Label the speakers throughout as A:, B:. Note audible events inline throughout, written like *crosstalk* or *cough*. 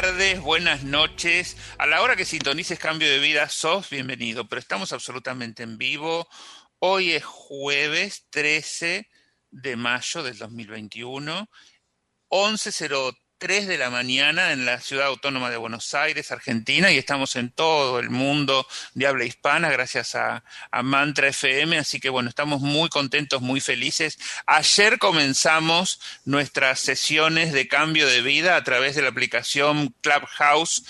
A: tardes, buenas noches. A la hora que sintonices Cambio de Vida, sos bienvenido, pero estamos absolutamente en vivo. Hoy es jueves 13 de mayo del 2021, 11.03 3 de la mañana en la ciudad autónoma de Buenos Aires, Argentina, y estamos en todo el mundo de habla hispana gracias a, a, Mantra FM, así que bueno, estamos muy contentos, muy felices. Ayer comenzamos nuestras sesiones de cambio de vida a través de la aplicación Clubhouse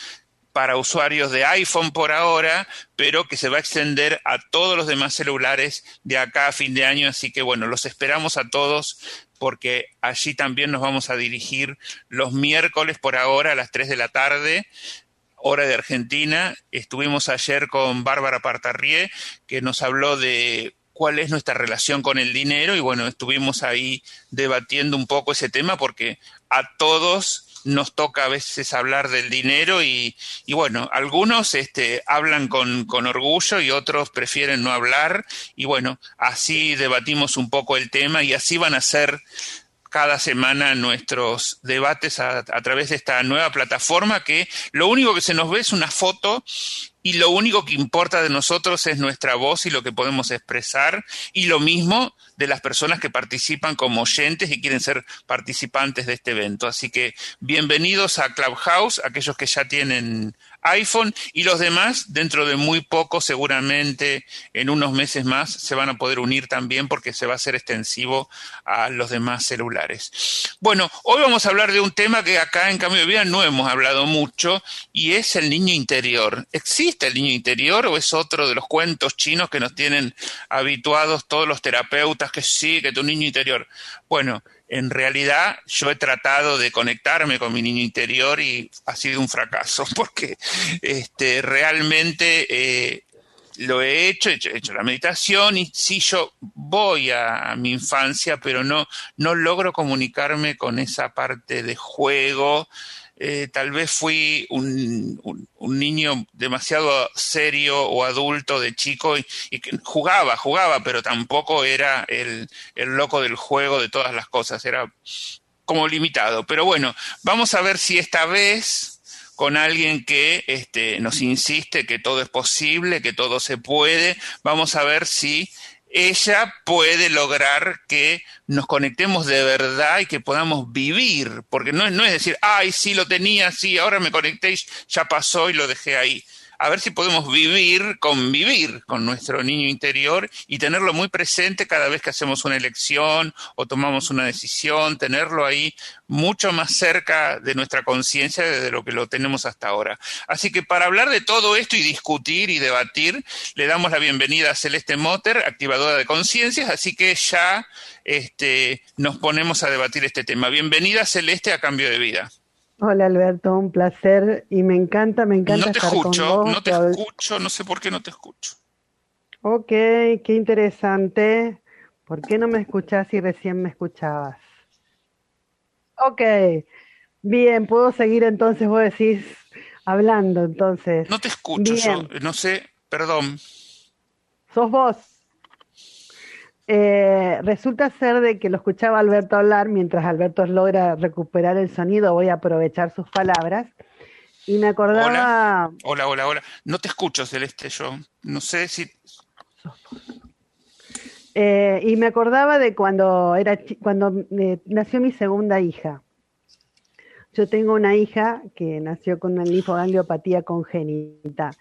A: para usuarios de iPhone por ahora, pero que se va a extender a todos los demás celulares de acá a fin de año. Así que bueno, los esperamos a todos porque allí también nos vamos a dirigir los miércoles por ahora a las 3 de la tarde, hora de Argentina. Estuvimos ayer con Bárbara Partarrié, que nos habló de cuál es nuestra relación con el dinero y bueno, estuvimos ahí debatiendo un poco ese tema porque a todos nos toca a veces hablar del dinero y, y bueno, algunos este, hablan con, orgullo y otros prefieren no hablar. Y bueno, así debatimos un poco el tema y así van a ser cada semana nuestros debates a, a través de esta nueva plataforma que lo único que se nos ve es una foto y lo único que importa de nosotros es nuestra voz y lo que podemos expresar y lo mismo de las personas que participan como oyentes y quieren ser participantes de este evento. Así que bienvenidos a Clubhouse, aquellos que ya tienen iPhone y los demás dentro de muy poco, seguramente en unos meses más, se van a poder unir también porque se va a hacer extensivo a los demás celulares. Bueno, hoy vamos a hablar de un tema que acá en Cambio de Vida no hemos hablado mucho y es el niño interior. ¿Existe el niño interior o es otro de los cuentos chinos que nos tienen habituados todos los terapeutas que sí, que tu niño interior? Bueno, en realidad yo he tratado de conectarme con mi niño interior y ha sido un fracaso *laughs* porque este, realmente eh, lo he hecho, he hecho, he hecho, la meditación y sí yo voy a, a, mi infancia, pero no, no logro comunicarme con esa parte de juego. Eh, tal vez fui un, un, niño demasiado serio o adulto de chico y, y, jugaba, jugaba, pero tampoco era el, el loco del juego de todas las cosas, era como limitado. Pero bueno, vamos a ver si esta vez con alguien que este, nos insiste que todo es posible, que todo se puede. Vamos a ver si ella puede lograr que nos conectemos de verdad y que podamos vivir, porque no, no es decir, ay, sí lo tenía, sí, ahora me conecté ya pasó y lo dejé ahí a ver si podemos vivir, convivir con nuestro niño interior y tenerlo muy presente cada vez que hacemos una elección o tomamos una decisión, tenerlo ahí mucho más cerca de nuestra conciencia de lo que lo tenemos hasta ahora. Así que para hablar de todo esto y discutir y debatir, le damos la bienvenida a Celeste Motter, activadora de conciencias, así que ya este, nos ponemos a debatir este tema. Bienvenida Celeste a Cambio de Vida.
B: Hola Alberto, un placer y me encanta, me encanta.
A: No te
B: estar
A: escucho,
B: con vos,
A: no te escucho, no sé por qué no te escucho.
B: Ok, qué interesante. ¿Por qué no me escuchás si recién me escuchabas? Ok, bien, puedo seguir entonces, vos decís, hablando entonces.
A: No te escucho, yo no sé, perdón.
B: ¿Sos vos? Eh, resulta ser de que lo escuchaba Alberto hablar, mientras Alberto logra recuperar el sonido, voy a aprovechar sus palabras. Y me acordaba.
A: Hola, hola, hola. hola. No te escucho, Celeste, yo. No sé si.
B: Eh, y me acordaba de cuando, era, cuando eh, nació mi segunda hija. yo tengo una hija que nació con una linfogangliopatía congénita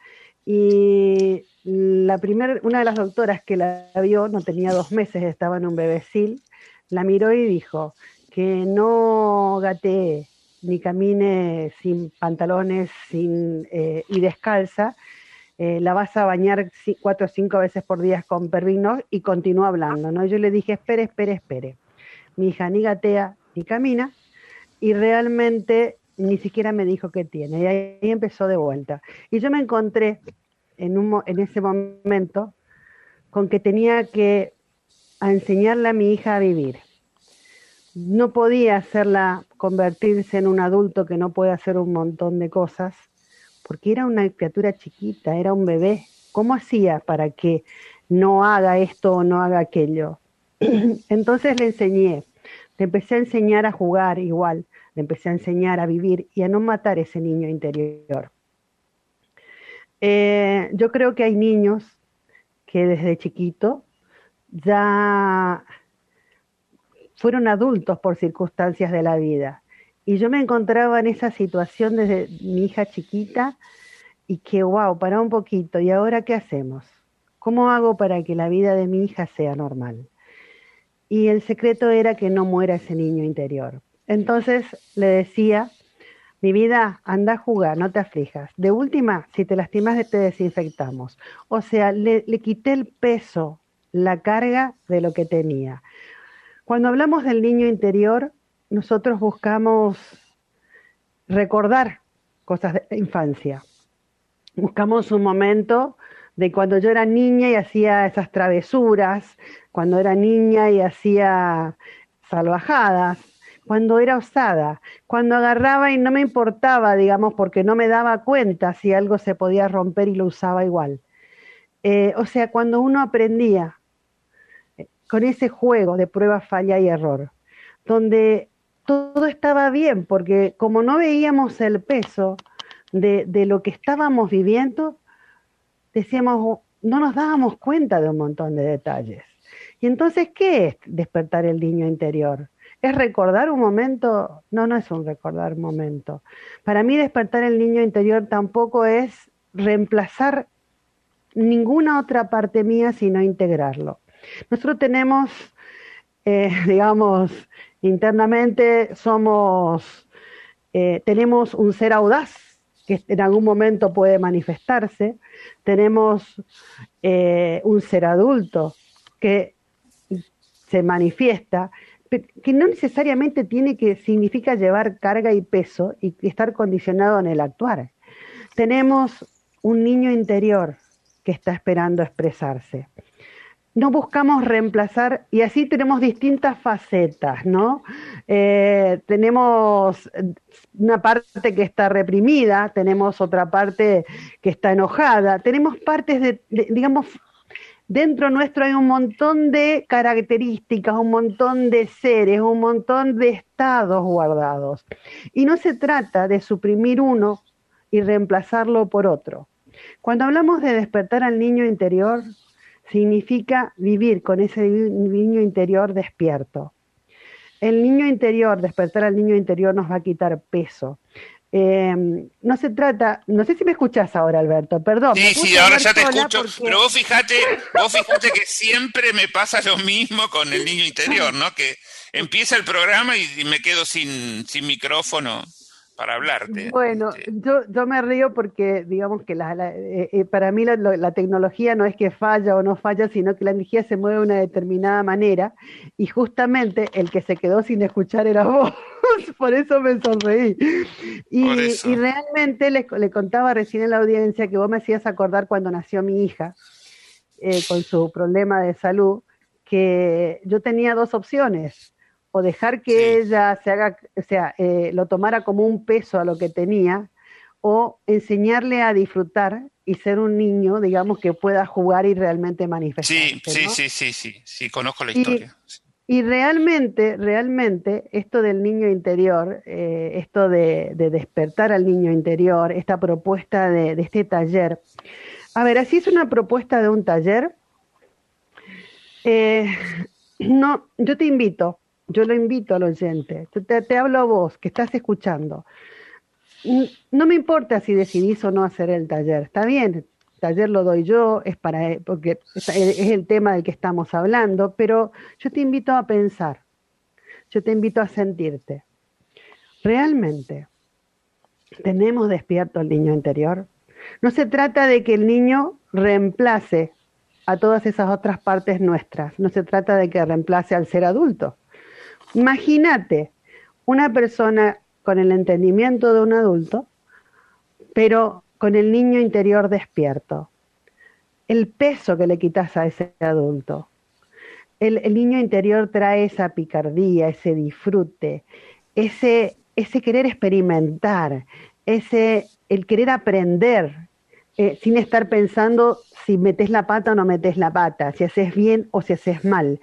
B: y la primer, una de las doctoras que la vio, no tenía dos meses, estaba en un bebecil, la miró y dijo que no gatee ni camine sin pantalones sin, eh, y descalza, eh, la vas a bañar cuatro o cinco veces por día con pervino y continúa hablando, ¿no? Yo le dije, espere, espere, espere. Mi hija ni gatea ni camina y realmente ni siquiera me dijo qué tiene. Y ahí empezó de vuelta. Y yo me encontré en, un, en ese momento con que tenía que enseñarle a mi hija a vivir. No podía hacerla convertirse en un adulto que no puede hacer un montón de cosas, porque era una criatura chiquita, era un bebé. ¿Cómo hacía para que no haga esto o no haga aquello? *clears throat* Entonces le enseñé, le empecé a enseñar a jugar igual, le empecé a enseñar a vivir y a no matar ese niño interior. Eh, yo creo que hay niños que desde chiquito ya fueron adultos por circunstancias de la vida. Y yo me encontraba en esa situación desde mi hija chiquita y que, wow, para un poquito, ¿y ahora qué hacemos? ¿Cómo hago para que la vida de mi hija sea normal? Y el secreto era que no muera ese niño interior. Entonces le decía mi vida, anda a jugar, no te aflijas. De última, si te lastimas, te desinfectamos. O sea, le, quité el peso, la carga de lo que tenía. Cuando hablamos del niño interior, nosotros buscamos recordar cosas de la infancia. Buscamos un momento de cuando yo era niña y hacía esas travesuras, cuando era niña y hacía salvajadas, cuando era osada, cuando agarraba y no me importaba, digamos, porque no me daba cuenta si algo se podía romper y lo usaba igual. Eh, o sea, cuando uno aprendía eh, con ese juego de prueba, falla y error, donde todo estaba bien, porque como no veíamos el peso de, de lo que estábamos viviendo, decíamos, no nos dábamos cuenta de un montón de detalles. Y entonces, ¿qué es despertar el niño interior? ¿Es recordar un momento? No, no es un recordar un momento. Para mí despertar el niño interior tampoco es reemplazar ninguna otra parte mía, sino integrarlo. Nosotros tenemos, eh, *laughs* digamos, internamente somos, eh, tenemos un ser audaz que en algún momento puede manifestarse, tenemos eh, un ser adulto que se manifiesta que no necesariamente tiene que significa llevar carga y peso y estar condicionado en el actuar. Tenemos un niño interior que está esperando expresarse. No buscamos reemplazar, y así tenemos distintas facetas, ¿no? Eh, tenemos una parte que está reprimida, tenemos otra parte que está enojada, tenemos partes de digamos, dentro nuestro hay un montón de características, un montón de seres, un montón de estados guardados. Y no se trata de suprimir uno y reemplazarlo por otro. Cuando hablamos de despertar al niño interior, significa vivir con ese niño interior despierto. El niño interior, despertar al niño interior nos va a quitar peso, eh, no se trata, no sé si me escuchas ahora, Alberto, perdón.
A: Sí, sí, ahora ya te escucho, pero vos fíjate, vos fíjate que siempre me pasa lo mismo con el niño interior, ¿no? Que empieza el programa y, me quedo sin, sin micrófono para hablarte.
B: Bueno, este. yo, yo me río porque digamos que la, eh, eh, para mí la, tecnología no es que falla o no falla, sino que la energía se mueve de una determinada manera y justamente el que se quedó sin escuchar era *laughs* vos, por eso me sonreí. Y, y realmente le, le, contaba recién en la audiencia que vos me hacías acordar cuando nació mi hija eh, con su problema de salud, que yo tenía dos opciones o dejar que ella se haga, o sea, eh, lo tomara como un peso a lo que tenía, o enseñarle a disfrutar y ser un niño, digamos, que pueda jugar y realmente manifestarse.
A: Sí, sí, sí, sí, sí, sí, conozco la historia.
B: Y realmente, realmente, esto del niño interior, eh, esto de, despertar al niño interior, esta propuesta de, de este taller, a ver, así es una propuesta de un taller. Eh, no, yo te invito yo lo invito al oyente, te, te hablo a vos que estás escuchando. No me importa si decidís o no hacer el taller, está bien, el taller lo doy yo, es para porque es el tema del que estamos hablando, pero yo te invito a pensar, yo te invito a sentirte. ¿Realmente tenemos despierto el niño interior? No se trata de que el niño reemplace a todas esas otras partes nuestras, no se trata de que reemplace al ser adulto. Imagínate una persona con el entendimiento de un adulto, pero con el niño interior despierto. El peso que le quitas a ese adulto. El, niño interior trae esa picardía, ese disfrute, ese, ese querer experimentar, ese el querer aprender, eh, sin estar pensando si metes la pata o no metes la pata, si haces bien o si haces mal,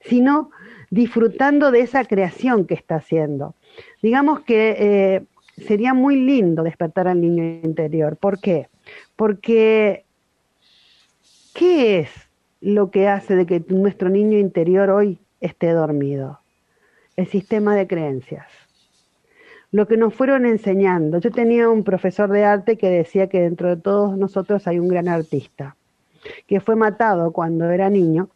B: sino disfrutando de esa creación que está haciendo. Digamos que eh, sería muy lindo despertar al niño interior. ¿Por qué? Porque, ¿qué es lo que hace de que nuestro niño interior hoy esté dormido? El sistema de creencias lo que nos fueron enseñando. Yo tenía un profesor de arte que decía que dentro de todos nosotros hay un gran artista, que fue matado cuando era niño,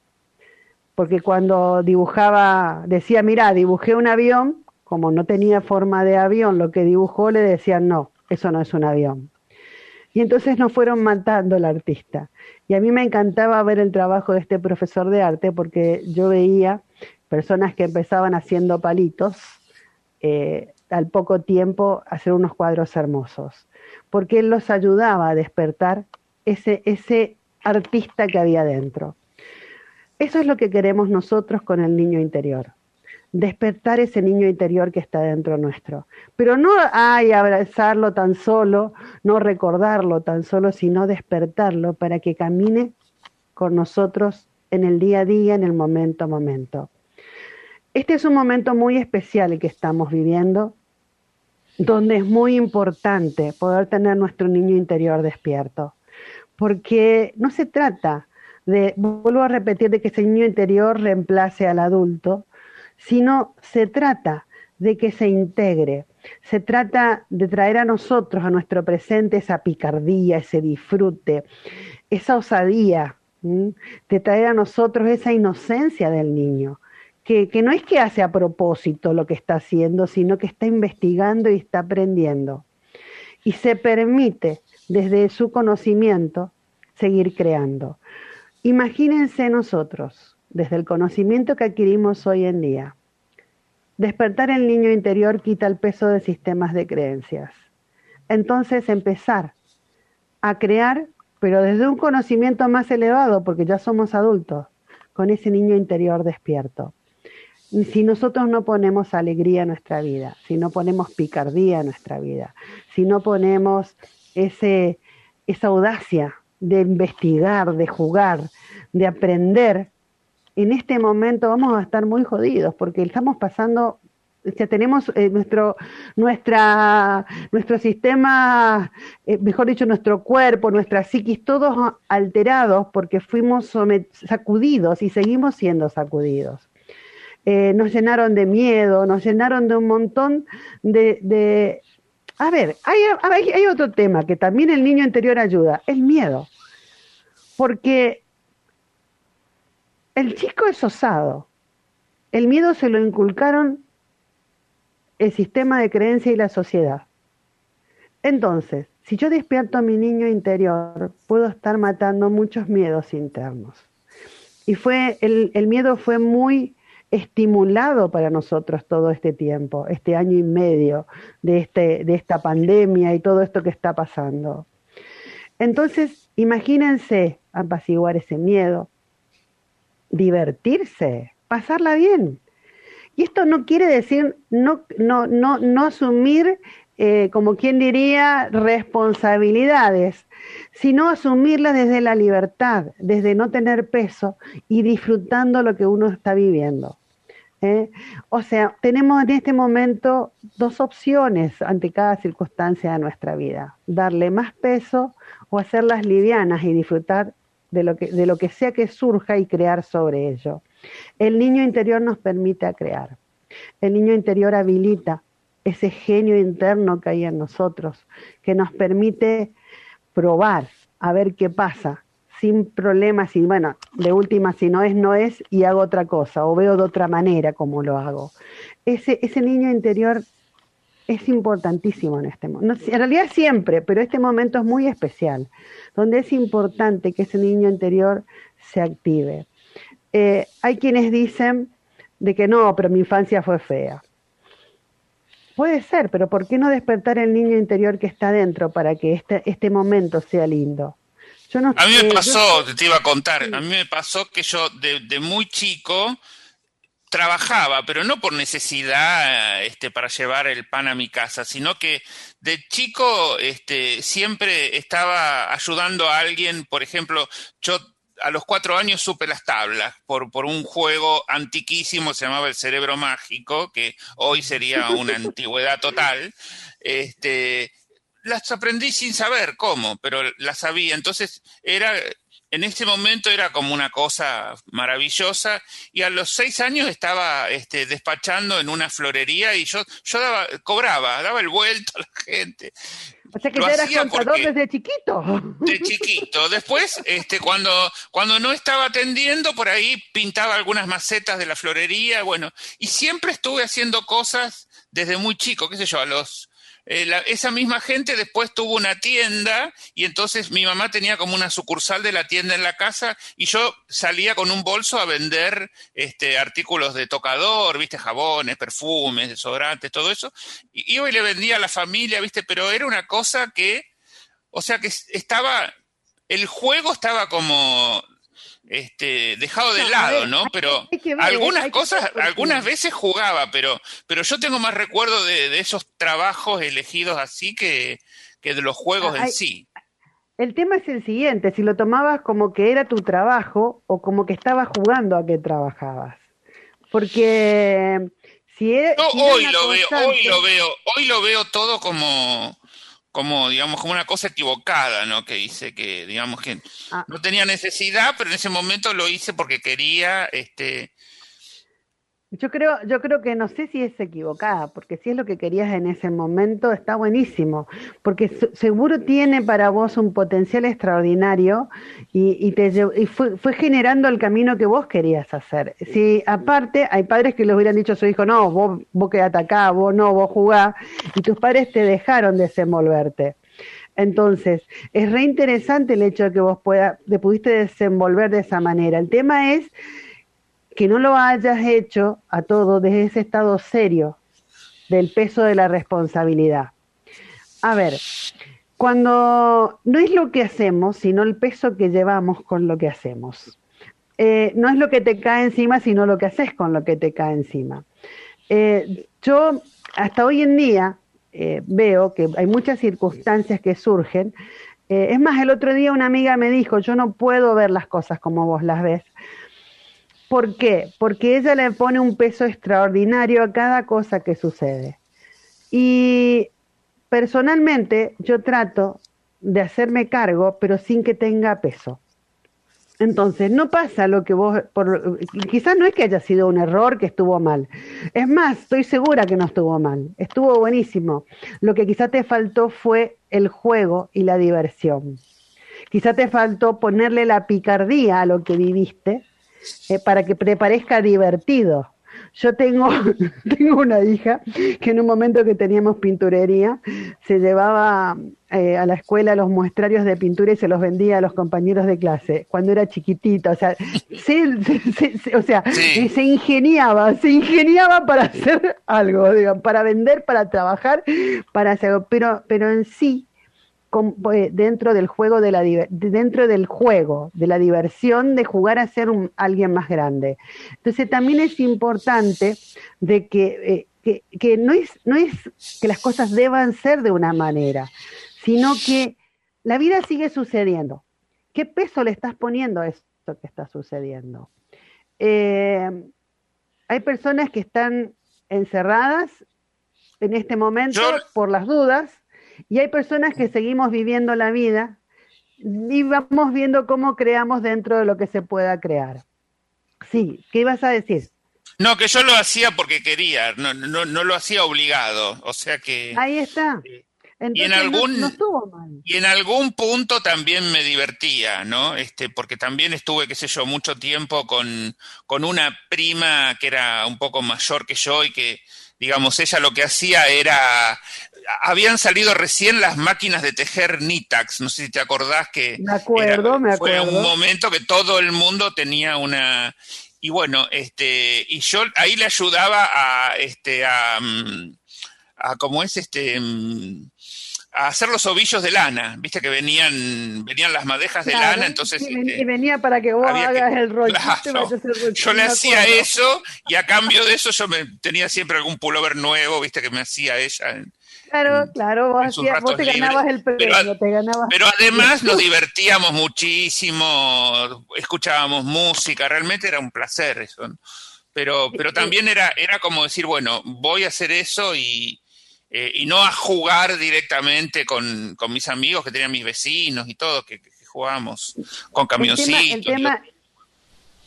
B: porque cuando dibujaba, decía, mira, dibujé un avión, como no tenía forma de avión, lo que dibujó le decían, no, eso no es un avión. Y entonces nos fueron matando al artista. Y a mí me encantaba ver el trabajo de este profesor de arte porque yo veía personas que empezaban haciendo palitos, eh, al poco tiempo hacer unos cuadros hermosos, porque él los ayudaba a despertar ese, ese artista que había dentro. Eso es lo que queremos nosotros con el niño interior, despertar ese niño interior que está dentro nuestro. Pero no hay abrazarlo tan solo, no recordarlo tan solo, sino despertarlo para que camine con nosotros en el día a día, en el momento a momento. Este es un momento muy especial que estamos viviendo, donde es muy importante poder tener nuestro niño interior despierto, porque no se trata de, vuelvo a repetir, de que ese niño interior reemplace al adulto, sino se trata de que se integre, se trata de traer a nosotros, a nuestro presente, esa picardía, ese disfrute, esa osadía, de traer a nosotros esa inocencia del niño, que, no es que hace a propósito lo que está haciendo, sino que está investigando y está aprendiendo. Y se permite, desde su conocimiento, seguir creando. Imagínense nosotros, desde el conocimiento que adquirimos hoy en día, despertar el niño interior quita el peso de sistemas de creencias. Entonces empezar a crear, pero desde un conocimiento más elevado, porque ya somos adultos, con ese niño interior despierto si nosotros no ponemos alegría en nuestra vida, si no ponemos picardía en nuestra vida, si no ponemos ese, esa audacia de investigar, de jugar, de aprender, en este momento vamos a estar muy jodidos porque estamos pasando, ya tenemos eh, nuestro, nuestra, nuestro sistema, eh, mejor dicho, nuestro cuerpo, nuestra psiquis, todos alterados porque fuimos sacudidos y seguimos siendo sacudidos. Eh, nos llenaron de miedo, nos llenaron de un montón de... A ver, hay, otro tema que también el niño interior ayuda, el miedo. Porque el chico es osado. El miedo se lo inculcaron el sistema de creencia y la sociedad. Entonces, si yo despierto a mi niño interior, puedo estar matando muchos miedos internos. Y fue, el miedo fue muy estimulado para nosotros todo este tiempo, este año y medio de, este, de esta pandemia y todo esto que está pasando. Entonces, imagínense apaciguar ese miedo, divertirse, pasarla bien. Y esto no quiere decir no, no, no, no asumir, eh, como quien diría, responsabilidades, sino asumirlas desde la libertad, desde no tener peso y disfrutando lo que uno está viviendo. ¿eh? O sea, tenemos en este momento dos opciones ante cada circunstancia de nuestra vida, darle más peso o hacerlas livianas y disfrutar de lo que, de lo que sea que surja y crear sobre ello. El niño interior nos permite crear. El niño interior habilita ese genio interno que hay en nosotros, que nos permite probar, a ver qué pasa, sin problemas y bueno, de última, si no es, no es y hago otra cosa o veo de otra manera como lo hago. Ese, ese niño interior es importantísimo en este momento. en realidad siempre, pero este momento es muy especial, donde es importante que ese niño interior se active. Eh, hay quienes dicen de que no, pero mi infancia fue fea. Puede ser, pero ¿por qué no despertar el niño interior que está dentro para que este, este momento sea lindo?
A: a mí me pasó, te iba a contar, a mí me pasó que yo de, muy chico trabajaba, pero no por necesidad este, para llevar el pan a mi casa, sino que de chico este, siempre estaba ayudando a alguien, por ejemplo, yo a los cuatro años supe las tablas por, por un juego antiquísimo, se llamaba el cerebro mágico, que hoy sería una *laughs* antigüedad total. Este, las aprendí sin saber cómo, pero las sabía. Entonces era, en ese momento era como una cosa maravillosa y a los seis años estaba este, despachando en una florería y yo, yo daba, cobraba, daba el vuelto a la gente.
B: O sea que ya eras contador desde chiquito.
A: De chiquito. Después, este, cuando, cuando no estaba atendiendo, por ahí pintaba algunas macetas de la florería, bueno, y siempre estuve haciendo cosas desde muy chico, qué sé yo, a los eh, esa misma gente después tuvo una tienda y entonces mi mamá tenía como una sucursal de la tienda en la casa y yo salía con un bolso a vender este, artículos de tocador, viste, jabones, perfumes, desodorantes, todo eso. Y iba y le vendía a la familia, viste, pero era una cosa que, o sea que estaba, el juego estaba como este, dejado de lado, ¿no? Pero algunas cosas, algunas veces jugaba, pero, pero yo tengo más recuerdo de, esos trabajos elegidos así que, que de los juegos en sí.
B: El tema es el siguiente, si lo tomabas como que era tu trabajo o como que estabas jugando a que trabajabas. Porque si, e,
A: hoy lo veo, hoy lo veo, hoy lo veo todo como como, digamos, como una cosa equivocada, ¿no? Que hice que, digamos, que ah. no tenía necesidad, pero en ese momento lo hice porque quería, este,
B: yo creo, yo creo que no sé si es equivocada, porque si es lo que querías en ese momento, está buenísimo, porque seguro tiene para vos un potencial extraordinario y, te, y fue, fue, generando el camino que vos querías hacer. Si aparte hay padres que le hubieran dicho a su hijo, no, vos, vos quedate acá, vos no, vos jugá, y tus padres te dejaron desenvolverte. Entonces, es re interesante el hecho de que vos pueda, te pudiste desenvolver de esa manera. El tema es que no lo hayas hecho a todo desde ese estado serio del peso de la responsabilidad. A ver, cuando no es lo que hacemos, sino el peso que llevamos con lo que hacemos. Eh, no es lo que te cae encima, sino lo que haces con lo que te cae encima. Eh, yo hasta hoy en día eh, veo que hay muchas circunstancias que surgen. es más, el otro día una amiga me dijo, yo no puedo ver las cosas como vos las ves, ¿Por qué? Porque ella le pone un peso extraordinario a cada cosa que sucede. Y personalmente yo trato de hacerme cargo, pero sin que tenga peso. Entonces, no pasa lo que vos, por, quizás no es que haya sido un error que estuvo mal. Es más, estoy segura que no estuvo mal, estuvo buenísimo. Lo que quizás te faltó fue el juego y la diversión. Quizás te faltó ponerle la picardía a lo que viviste eh, para que te parezca divertido. Yo tengo, *laughs* tengo una hija que en un momento que teníamos pinturería se llevaba eh, a la escuela los muestrarios de pintura y se los vendía a los compañeros de clase cuando era chiquitita. O sea, *laughs* se, o sea, se ingeniaba, se ingeniaba para *laughs* hacer algo, digamos, para vender, para trabajar, para hacer Pero, pero en sí eh, dentro del juego de la dentro del juego de la diversión de jugar a ser un, alguien más grande. Entonces también es importante de que, eh, que, no es no es que las cosas deban ser de una manera sino que la vida sigue sucediendo. Qué peso le estás poniendo a esto que está sucediendo eh, hay personas que están encerradas en este momento por las dudas y hay personas que seguimos viviendo la vida y vamos viendo cómo creamos dentro de lo que se pueda crear. Sí, ¿qué ibas a decir?
A: No, que yo lo hacía porque quería, no, no, no lo hacía obligado, o sea que...
B: Ahí está.
A: y en algún y en algún punto también me divertía, ¿no? Este, porque también estuve, qué sé yo, mucho tiempo con, con una prima que era un poco mayor que yo y que, digamos, ella lo que hacía era habían salido recién las máquinas de tejer Nitax, no sé si te acordás que
B: me acuerdo, me
A: acuerdo. fue un momento que todo el mundo tenía una y bueno, este, y yo ahí le ayudaba a, este, a, mm, a como es este, mm, a hacer los ovillos de lana, viste que venían, venían las madejas de lana, entonces.
B: Y, este, venía para que vos hagas el rollo.
A: yo le hacía eso y a cambio de eso yo me tenía siempre algún pullover nuevo, viste que me hacía ella.
B: Claro, claro, vos, te ganabas el premio,
A: pero, además nos divertíamos muchísimo, escuchábamos música, realmente era un placer eso. Pero, pero también era, era como decir, bueno, voy a hacer eso y, eh, y no a jugar directamente con, con, mis amigos que tenían mis vecinos y todo, que, que jugábamos con camioncitos.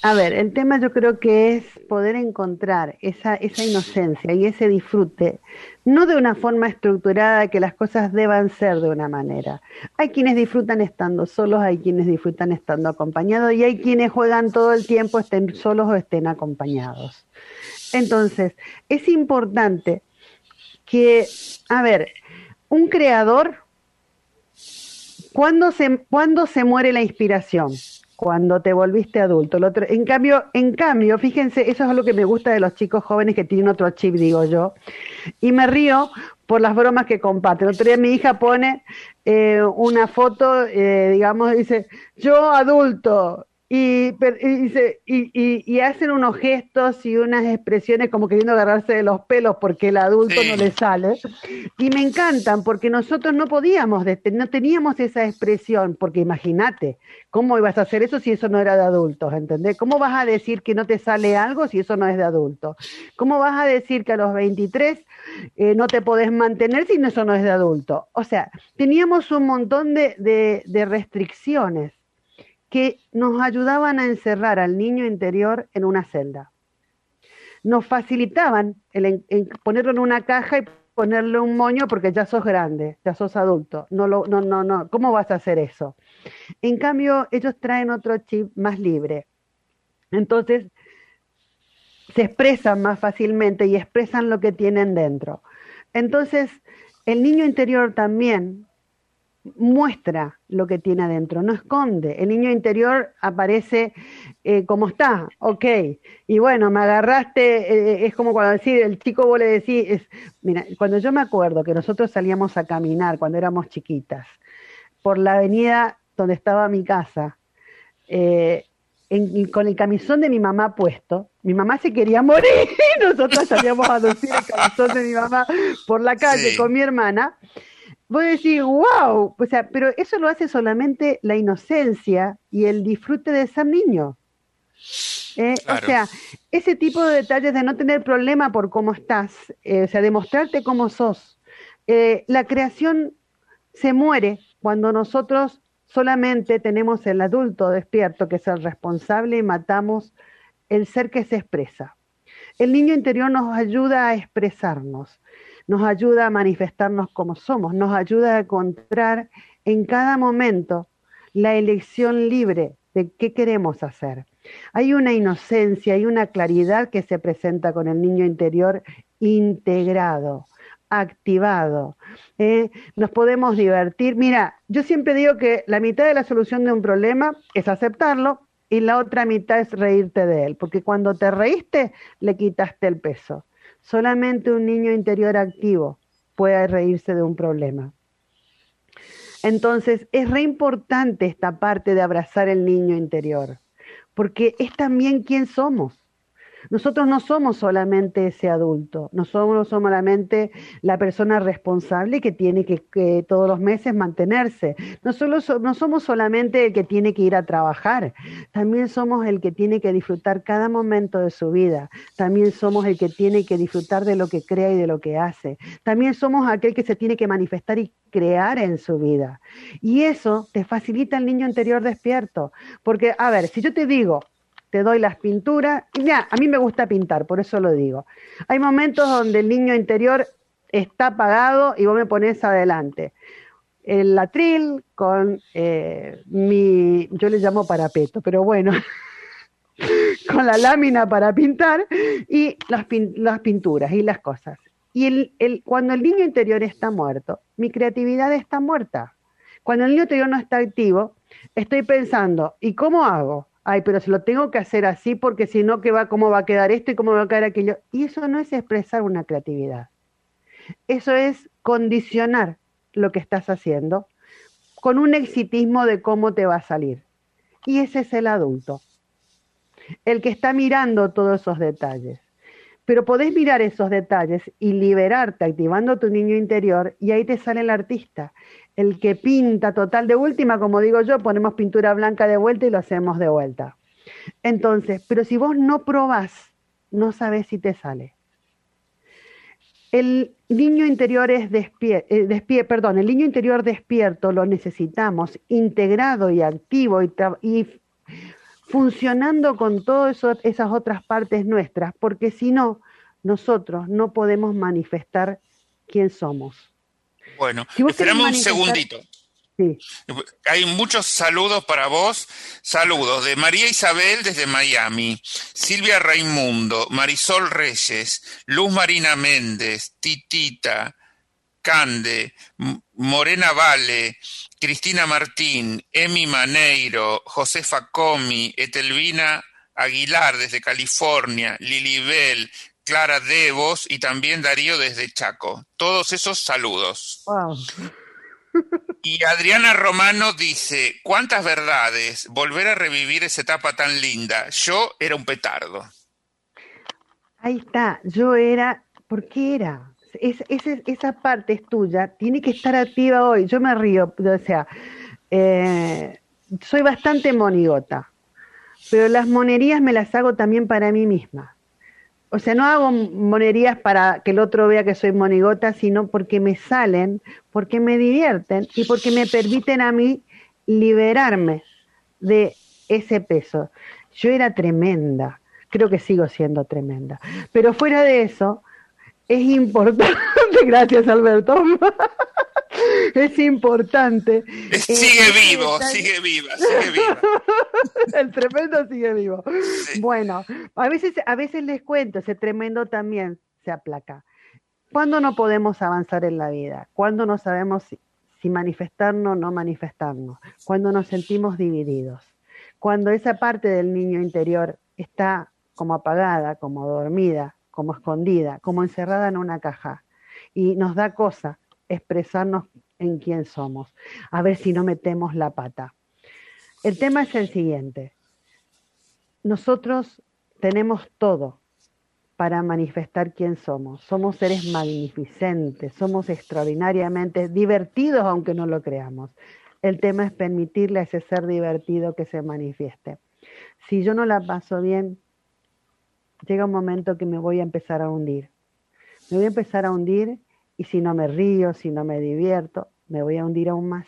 B: A ver, el tema yo creo que es poder encontrar esa, esa inocencia y ese disfrute, no de una forma estructurada que las cosas deban ser de una manera. Hay quienes disfrutan estando solos, hay quienes disfrutan estando acompañados y hay quienes juegan todo el tiempo, estén solos o estén acompañados. Entonces, es importante que, a ver, un creador, ¿cuándo se, ¿cuándo se muere la inspiración? Cuando te volviste adulto. en cambio, en cambio, fíjense, eso es lo que me gusta de los chicos jóvenes que tienen otro chip, digo yo. Y me río por las bromas que comparten. otro día mi hija pone eh, una foto, eh, digamos, dice, yo adulto, y, y, y, hacen unos gestos y unas expresiones como queriendo agarrarse de los pelos porque el adulto no le sale. Y me encantan porque nosotros no podíamos, no teníamos esa expresión, porque imagínate, ¿cómo ibas a hacer eso si eso no era de adultos? ¿Entendés? ¿Cómo vas a decir que no te sale algo si eso no es de adulto? ¿Cómo vas a decir que a los 23 eh, no te podés mantener si eso no es de adulto? O sea, teníamos un montón de, de, de restricciones que nos ayudaban a encerrar al niño interior en una celda. Nos facilitaban el ponerlo en una caja y ponerle un moño porque ya sos grande, ya sos adulto. No, lo, no, no, no. ¿Cómo vas a hacer eso? En cambio, ellos traen otro chip más libre. Entonces, se expresan más fácilmente y expresan lo que tienen dentro. Entonces, el niño interior también muestra lo que tiene adentro, no esconde. El niño interior aparece eh, como está, ok. Y bueno, me agarraste, eh, es como cuando decir, el chico vos le decís, es, mira, cuando yo me acuerdo que nosotros salíamos a caminar cuando éramos chiquitas, por la avenida donde estaba mi casa, eh, con el camisón de mi mamá puesto, mi mamá se quería morir, *laughs* nosotros salíamos a lucir el camisón de mi mamá por la calle con mi hermana, vos decís, wow, o sea, pero eso lo hace solamente la inocencia y el disfrute de ser niño. ¿eh? O sea, ese tipo de detalles de no tener problema por cómo estás, eh, o sea, demostrarte cómo sos. Eh, la creación se muere cuando nosotros solamente tenemos el adulto despierto, que es el responsable, y matamos el ser que se expresa. El niño interior nos ayuda a expresarnos nos ayuda a manifestarnos como somos, nos ayuda a encontrar en cada momento la elección libre de qué queremos hacer. Hay una inocencia, hay una claridad que se presenta con el niño interior integrado, activado. ¿eh? Nos podemos divertir. Mira, yo siempre digo que la mitad de la solución de un problema es aceptarlo y la otra mitad es reírte de él, porque cuando te reíste le quitaste el peso. Solamente un niño interior activo puede reírse de un problema. Entonces, es re importante esta parte de abrazar el niño interior, porque es también quién somos. Nosotros no somos solamente ese adulto, no somos solamente la persona responsable que tiene que, todos los meses mantenerse, no, solo no somos solamente el que tiene que ir a trabajar, también somos el que tiene que disfrutar cada momento de su vida, también somos el que tiene que disfrutar de lo que crea y de lo que hace, también somos aquel que se tiene que manifestar y crear en su vida. Y eso te facilita el niño interior despierto, porque, a ver, si yo te digo, te doy las pinturas. Y a mí me gusta pintar, por eso lo digo. Hay momentos donde el niño interior está apagado y vos me pones adelante. El atril con eh, mi, yo le llamo parapeto, pero bueno, *laughs* con la lámina para pintar y las, las pinturas y las cosas. Y el, el, cuando el niño interior está muerto, mi creatividad está muerta. Cuando el niño interior no está activo, estoy pensando, ¿y cómo hago? Ay, pero se lo tengo que hacer así porque si no, ¿qué va, ¿cómo va a quedar esto y cómo va a quedar aquello? Y eso no es expresar una creatividad. Eso es condicionar lo que estás haciendo con un exitismo de cómo te va a salir. Y ese es el adulto, el que está mirando todos esos detalles. Pero podés mirar esos detalles y liberarte activando tu niño interior y ahí te sale el artista el que pinta total de última, como digo yo, ponemos pintura blanca de vuelta y lo hacemos de vuelta. Entonces, pero si vos no probás, no sabes si te sale. El niño interior es eh, perdón, el niño interior despierto lo necesitamos integrado y activo y, y funcionando con todas esas otras partes nuestras, porque si no, nosotros no podemos manifestar quién somos.
A: Bueno, esperamos un segundito. Hay muchos saludos para vos. Saludos de María Isabel desde Miami, Silvia Raimundo, Marisol Reyes, Luz Marina Méndez, Titita, Cande, Morena Vale, Cristina Martín, Emi Maneiro, Josefa Comi, Etelvina Aguilar desde California, Lilibel, Clara Devos y también Darío desde Chaco. Todos esos saludos. Y Adriana Romano dice, ¿cuántas verdades? Volver a revivir esa etapa tan linda. Yo era un petardo.
B: Ahí está, yo era, ¿por qué era? esa parte es tuya, tiene que estar activa hoy. Yo me río, o sea, eh, soy bastante monigota, pero las monerías me las hago también para mí misma o sea, no hago monerías para que el otro vea que soy monigota, sino porque me salen, porque me divierten y porque me permiten a mí liberarme de ese peso. Yo era tremenda, creo que sigo siendo tremenda, pero fuera de eso, es importante, *laughs* gracias Alberto, *laughs* es importante.
A: Sigue eh, vivo, sigue viva, sigue viva. *laughs*
B: El tremendo sigue vivo. Bueno, a veces, a veces les cuento, ese tremendo también se aplaca. ¿Cuándo no podemos avanzar en la vida? ¿Cuándo no sabemos si, si manifestarnos o no manifestarnos? Cuando nos sentimos divididos. Cuando esa parte del niño interior está como apagada, como dormida, como escondida, como encerrada en una caja. Y nos da cosa expresarnos en quién somos, a ver si no metemos la pata. El tema es el siguiente. Nosotros tenemos todo para manifestar quién somos. Somos seres magnificentes, somos extraordinariamente divertidos aunque no lo creamos. El tema es permitirle a ese ser divertido que se manifieste. Si yo no la paso bien, llega un momento que me voy a empezar a hundir. Me voy a empezar a hundir y si no me río, si no me divierto, me voy a hundir aún más.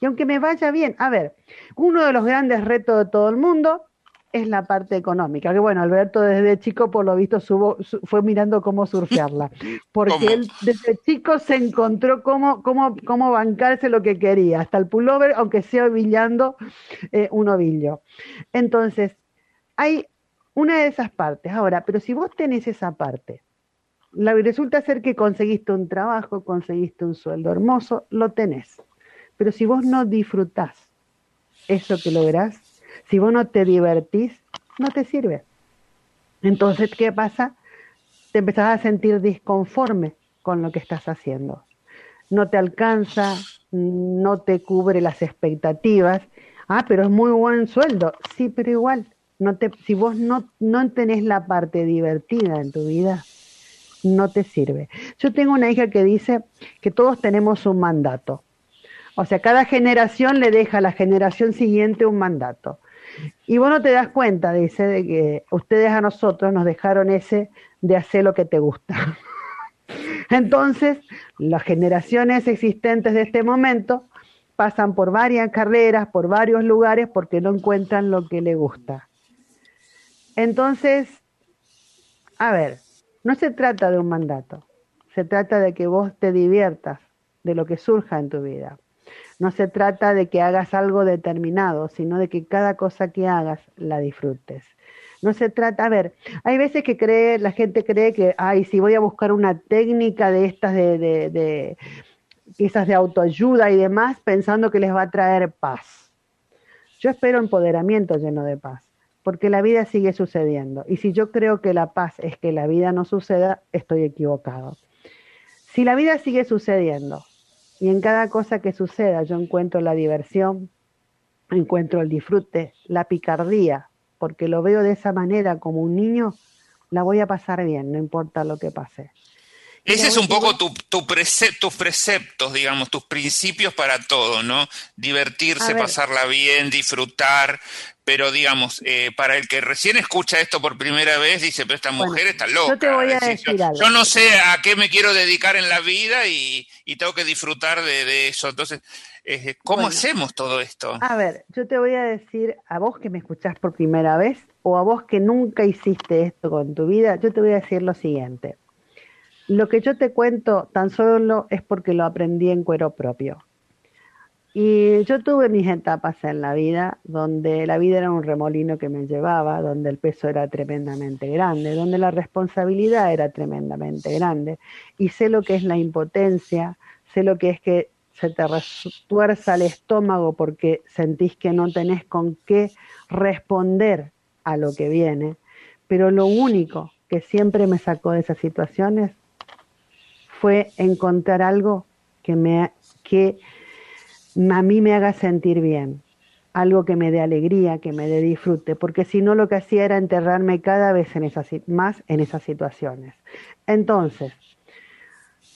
B: Y aunque me vaya bien, a ver, uno de los grandes retos de todo el mundo es la parte económica, que bueno, Alberto desde chico por lo visto subo, fue mirando cómo surfearla, *laughs* porque él desde chico se encontró cómo, cómo, cómo bancarse lo que quería, hasta el pullover, aunque sea ovillando eh, un ovillo. Entonces, hay una de esas partes. Ahora, pero si vos tenés esa parte, resulta ser que conseguiste un trabajo, conseguiste un sueldo hermoso, lo tenés. Pero si vos no disfrutás eso que lográs, si vos no te divertís, no te sirve. Entonces, ¿qué pasa? Te empezás a sentir disconforme con lo que estás haciendo. No te alcanza, no te cubre las expectativas. Ah, pero es muy buen sueldo. Sí, pero igual, no te, si vos no, no tenés la parte divertida en tu vida, no te sirve. Yo tengo una hija que dice que todos tenemos un mandato. O sea, cada generación le deja a la generación siguiente un mandato. Y vos no te das cuenta, dice, de que ustedes a nosotros nos dejaron ese de hacer lo que te gusta. *laughs* Entonces, las generaciones existentes de este momento pasan por varias carreras, por varios lugares, porque no encuentran lo que les gusta. Entonces, a ver, no se trata de un mandato, se trata de que vos te diviertas de lo que surja en tu vida. No se trata de que hagas algo determinado, sino de que cada cosa que hagas la disfrutes. No se trata, a ver, hay veces que cree, la gente cree que, ay, si voy a buscar una técnica de estas de, esas de autoayuda y demás, pensando que les va a traer paz. Yo espero empoderamiento lleno de paz, porque la vida sigue sucediendo. Y si yo creo que la paz es que la vida no suceda, estoy equivocado. Si la vida sigue sucediendo y en cada cosa que suceda yo encuentro la diversión, encuentro el disfrute, la picardía, porque lo veo de esa manera como un niño, la voy a pasar bien, no importa lo que pase.
A: Ese es un poco tu, tu tus preceptos, digamos, tus principios para todo, ¿no? Divertirse, pasarla bien, disfrutar, pero digamos, eh, para el que recién escucha esto por primera vez, dice, pero esta mujer está loca.
B: Yo te voy a decir,
A: yo, yo, no sé a qué me quiero dedicar en la vida y, y tengo que disfrutar de, de eso. Entonces, eh, ¿Cómo hacemos todo esto?
B: A ver, yo te voy a decir a vos que me escuchás por primera vez o a vos que nunca hiciste esto con tu vida, yo te voy a decir lo siguiente. Lo que yo te cuento tan solo es porque lo aprendí en cuero propio. Y yo tuve mis etapas en la vida donde la vida era un remolino que me llevaba, donde el peso era tremendamente grande, donde la responsabilidad era tremendamente grande. Y sé lo que es la impotencia, sé lo que es que se te retuerza el estómago porque sentís que no tenés con qué responder a lo que viene. Pero lo único que siempre me sacó de esas situaciones fue encontrar algo que, me, que a mí me haga sentir bien, algo que me dé alegría, que me dé disfrute, porque si no lo que hacía era enterrarme cada vez en esas, más en esas situaciones. Entonces,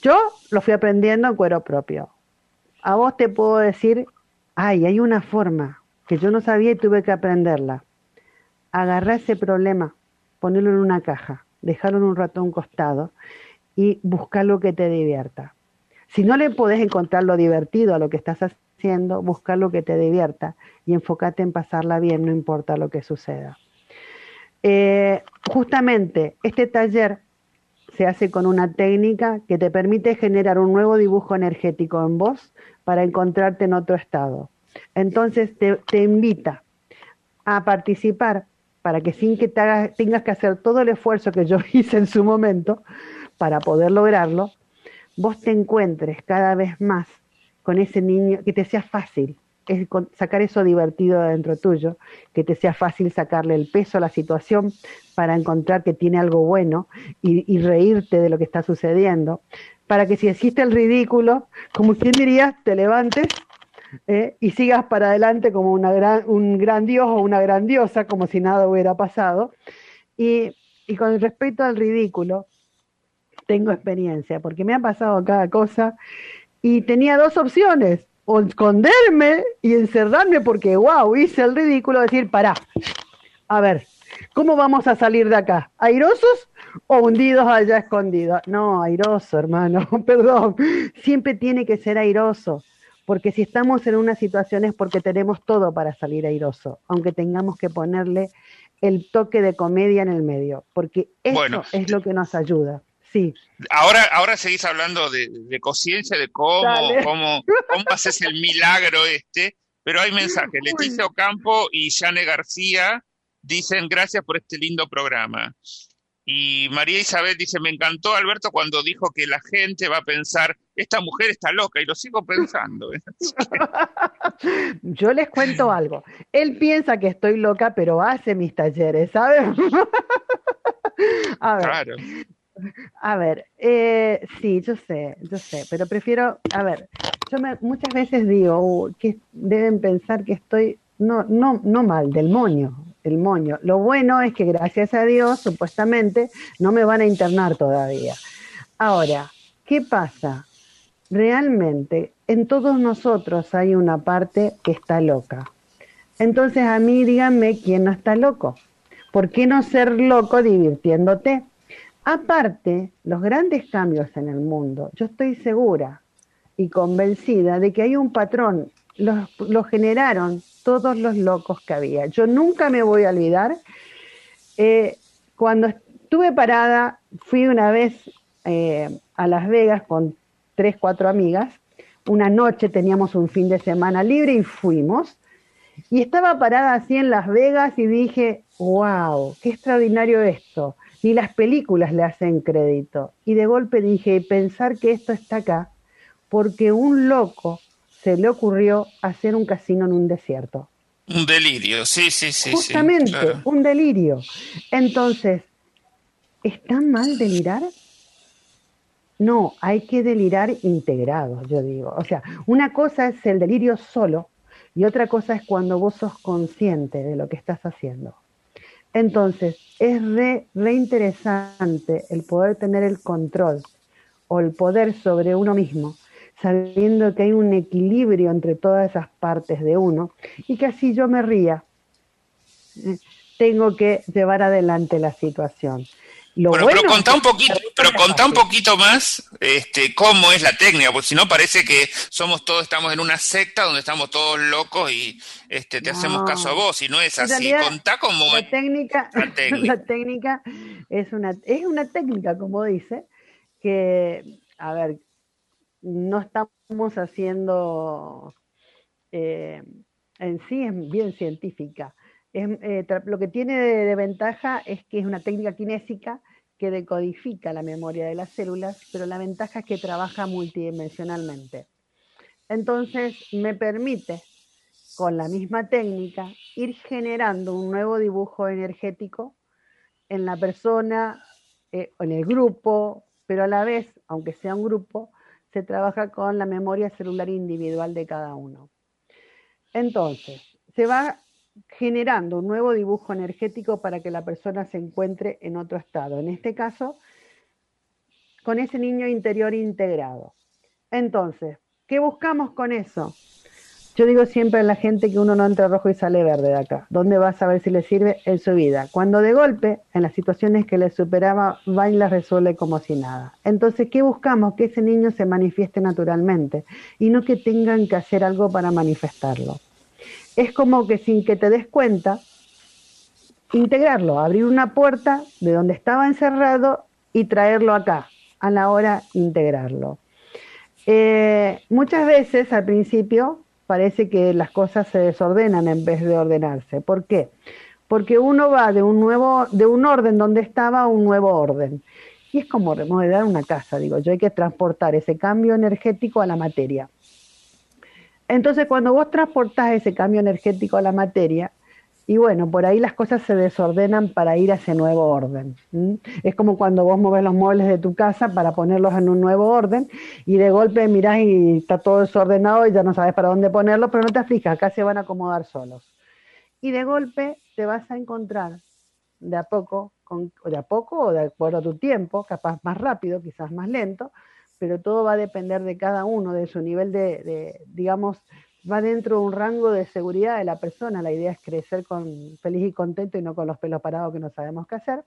B: yo lo fui aprendiendo en cuero propio a vos te puedo decir, ay, hay una forma que yo no sabía y tuve que aprenderla. Agarrar ese problema, ponerlo en una caja, dejarlo en un rato a un costado y buscar lo que te divierta. Si no le podés encontrar lo divertido a lo que estás haciendo, buscar lo que te divierta y enfócate en pasarla bien, no importa lo que suceda. Eh, justamente este taller se hace con una técnica que te permite generar un nuevo dibujo energético en vos para encontrarte en otro estado. Entonces te, invita a participar para que sin que tengas que hacer todo el esfuerzo que yo *laughs* hice en su momento para poder lograrlo, vos te encuentres cada vez más con ese niño, que te sea fácil es sacar eso divertido dentro tuyo, que te sea fácil sacarle el peso a la situación para encontrar que tiene algo bueno y, reírte de lo que está sucediendo, para que si existe el ridículo, como quien diría, te levantes ¿eh? y sigas para adelante como una gran, un gran dios o una grandiosa, como si nada hubiera pasado. Y con respecto al ridículo, tengo experiencia, porque me ha pasado cada cosa y tenía dos opciones, o esconderme y encerrarme porque, wow, hice el ridículo, decir, pará, a ver, ¿cómo vamos a salir de acá? ¿Airosos o hundidos allá escondidos. No, airoso, hermano, *laughs* perdón. Siempre tiene que ser airoso, porque si estamos en una situación es porque tenemos todo para salir airoso, aunque tengamos que ponerle el toque de comedia en el medio, porque eso es lo que nos ayuda. Sí.
A: Ahora, ahora seguís hablando de, de conciencia, de cómo, cómo, cómo haces el milagro este, pero hay mensajes. Leticia Ocampo y Jane García dicen gracias por este lindo programa. Y María Isabel dice, me encantó Alberto cuando dijo que la gente va a pensar, esta mujer está loca, y lo sigo pensando. *laughs*
B: Yo les cuento algo. Él piensa que estoy loca, pero hace mis talleres, ¿sabes? *laughs* a ver, claro. A ver, eh, sí, yo sé, yo sé, pero prefiero, a ver, yo me, muchas veces digo uh, que deben pensar que estoy, no, no, no mal, del moño, el moño. Lo bueno es que gracias a Dios, supuestamente, no me van a internar todavía. Ahora, ¿qué pasa? Realmente, en todos nosotros hay una parte que está loca. Entonces, a mí díganme quién no está loco. ¿Por qué no ser loco divirtiéndote? Aparte, los grandes cambios en el mundo, yo estoy segura y convencida de que hay un patrón, lo generaron todos los locos que había. Yo nunca me voy a olvidar Eh, cuando estuve parada, fui una vez eh, a Las Vegas con tres, cuatro amigas. Una noche teníamos un fin de semana libre y fuimos. Y estaba parada así en Las Vegas y dije, wow, qué extraordinario esto. Ni las películas le hacen crédito. Y de golpe dije, pensar que esto está acá, porque un loco se le ocurrió hacer un casino en un desierto.
A: Un delirio, sí, sí, sí.
B: Justamente, un delirio. Entonces, ¿está mal delirar? No, hay que delirar integrado, yo digo. O sea, una cosa es el delirio solo y otra cosa es cuando vos sos consciente de lo que estás haciendo. Entonces, es re, re interesante el poder tener el control o el poder sobre uno mismo, sabiendo que hay un equilibrio entre todas esas partes de uno y que así yo me ría. Eh, tengo que llevar adelante la situación
A: bueno, pero contá un poquito, pero contá un poquito más este, cómo es la técnica, porque si no parece que somos todos, estamos en una secta donde estamos todos locos y este, te hacemos caso a vos, y no es así. contá cómo
B: la técnica, *laughs* la técnica. es una, es una técnica, como dice, que, a ver, no estamos haciendo eh, en sí, es bien científica eh, lo que tiene de, ventaja es que es una técnica kinésica que decodifica la memoria de las células, pero la ventaja es que trabaja multidimensionalmente. Entonces me permite, con la misma técnica, ir generando un nuevo dibujo energético en la persona, eh, en el grupo, pero a la vez, aunque sea un grupo, se trabaja con la memoria celular individual de cada uno. Entonces, se va generando un nuevo dibujo energético para que la persona se encuentre en otro estado. En este caso, con ese niño interior integrado. Entonces, ¿qué buscamos con eso? Yo digo siempre a la gente que uno no entra rojo y sale verde de acá. ¿Dónde va a saber si le sirve? En su vida. Cuando de golpe, en las situaciones que le superaba, va y las resuelve como si nada. Entonces, ¿qué buscamos? Que ese niño se manifieste naturalmente y no que tengan que hacer algo para manifestarlo es como que sin que te des cuenta, integrarlo, abrir una puerta de donde estaba encerrado y traerlo acá, a la hora integrarlo. Eh, muchas veces al principio parece que las cosas se desordenan en vez de ordenarse. ¿Por qué? Porque uno va de un nuevo, de un orden donde estaba a un nuevo orden. Y es como remodelar una casa, digo yo, hay que transportar ese cambio energético a la materia. Entonces, cuando vos transportás ese cambio energético a la materia, y bueno, por ahí las cosas se desordenan para ir a ese nuevo orden. Es como cuando vos mueves los muebles de tu casa para ponerlos en un nuevo orden y de golpe mirás y está todo desordenado y ya no sabes para dónde ponerlos, pero no te aflijas, acá se van a acomodar solos. Y de golpe te vas a encontrar de a poco, con, de a poco o de acuerdo a tu tiempo, capaz más rápido, quizás más lento, pero todo va a depender de cada uno, de su nivel de, digamos, va dentro de un rango de seguridad de la persona. La idea es crecer con feliz y contento y no con los pelos parados que no sabemos qué hacer.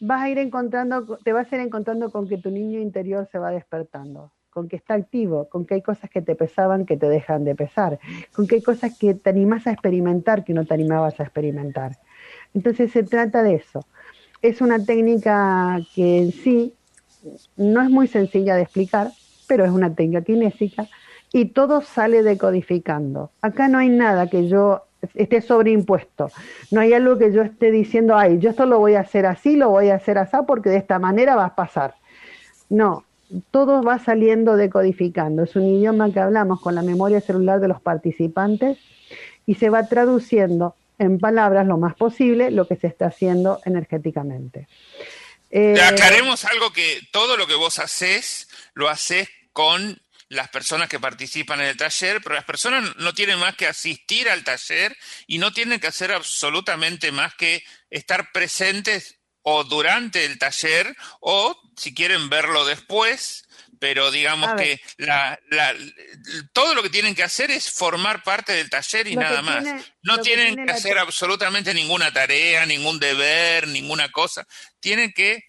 B: Vas a ir encontrando, te vas a ir encontrando con que tu niño interior se va despertando, con que está activo, con que hay cosas que te pesaban que te dejan de pesar, con que hay cosas que te animas a experimentar que no te animabas a experimentar. Entonces se trata de eso. Es una técnica que en sí no es muy sencilla de explicar, pero es una técnica kinésica y todo sale decodificando. Acá no hay nada que yo esté sobreimpuesto. No hay algo que yo esté diciendo, ay, yo esto lo voy a hacer así, lo voy a hacer así, porque de esta manera va a pasar. No, todo va saliendo decodificando. Es un idioma que hablamos con la memoria celular de los participantes y se va traduciendo en palabras lo más posible lo que se está haciendo energéticamente.
A: Eh, aclaremos algo que todo lo que vos haces, lo haces con las personas que participan en el taller, pero las personas no tienen más que asistir al taller y no tienen que hacer absolutamente más que estar presentes o durante el taller o si quieren verlo después pero digamos que la, todo lo que tienen que hacer es formar parte del taller y nada más. no tienen que, hacer absolutamente ninguna tarea, ningún deber, ninguna cosa. Tienen que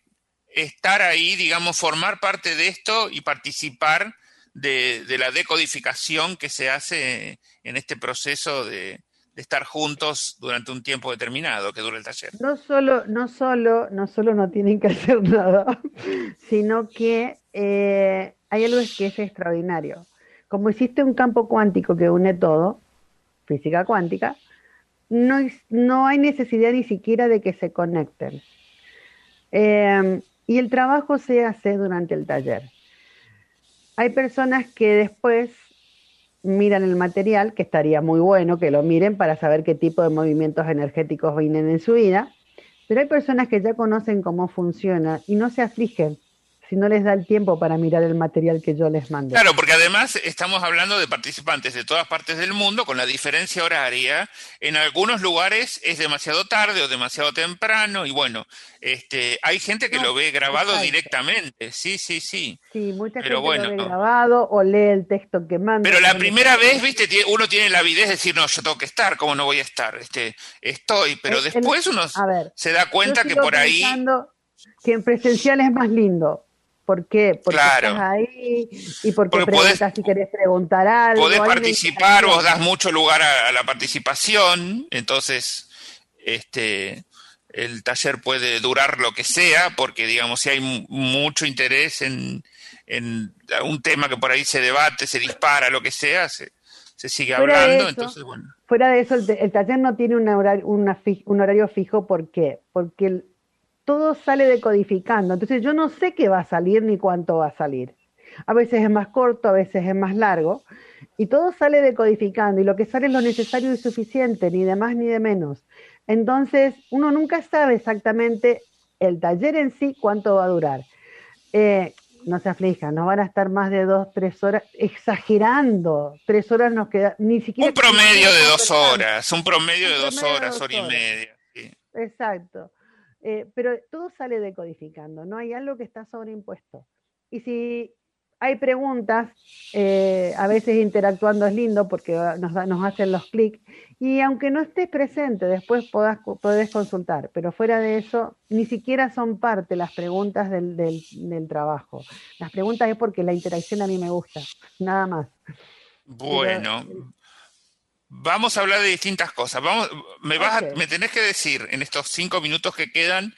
A: estar ahí, digamos, formar parte de esto y participar de, la decodificación que se hace en este proceso de, estar juntos durante un tiempo determinado que dure el taller.
B: No solo, no solo, no solo no tienen que hacer nada, *laughs* sino que eh, hay algo que es extraordinario. Como existe un campo cuántico que une todo, física cuántica, no, no hay necesidad ni siquiera de que se conecten. Eh, y el trabajo se hace durante el taller. Hay personas que después miran el material, que estaría muy bueno que lo miren para saber qué tipo de movimientos energéticos vienen en su vida, pero hay personas que ya conocen cómo funciona y no se afligen si no les da el tiempo para mirar el material que yo les mando.
A: Claro, porque además estamos hablando de participantes de todas partes del mundo con la diferencia horaria. En algunos lugares es demasiado tarde o demasiado temprano y bueno, este, hay gente que lo ve grabado directamente. Sí, sí, sí.
B: Sí, mucha gente lo ve grabado o lee el texto que manda.
A: Pero la primera vez, viste, uno tiene la avidez de decir, no, yo tengo que estar, ¿cómo no voy a estar? Este, estoy, pero después uno se da cuenta que por ahí...
B: Que en presencial es más lindo, ¿Por qué? Porque estás ahí y porque, preguntas si querés preguntar algo.
A: Podés participar, vos das mucho lugar a, la participación, entonces este el taller puede durar lo que sea, porque digamos, si hay mucho interés en, en un tema que por ahí se debate, se dispara, lo que sea, se, sigue hablando, entonces bueno.
B: Fuera de eso, el, taller no tiene un horario, un horario fijo, ¿por qué? Porque el, todo sale decodificando. Entonces yo no sé qué va a salir ni cuánto va a salir. A veces es más corto, a veces es más largo. Y todo sale decodificando y lo que sale es lo necesario y suficiente, ni de más ni de menos. Entonces uno nunca sabe exactamente el taller en sí cuánto va a durar. Eh, no se aflijan, no van a estar más de dos, tres horas, exagerando. Tres horas nos queda, ni siquiera.
A: Un promedio de dos horas, un promedio de dos horas, hora y media.
B: Exacto. Eh, pero todo sale decodificando, no hay algo que está sobreimpuesto. Y si hay preguntas, eh, a veces interactuando es lindo porque nos, nos hacen los clics, y aunque no estés presente, después podás, podés consultar, pero fuera de eso, ni siquiera son parte las preguntas del, del, del trabajo. Las preguntas es porque la interacción a mí me gusta, nada más.
A: Bueno, Vamos a hablar de distintas cosas. Vamos, me, vas me tenés que decir en estos cinco minutos que quedan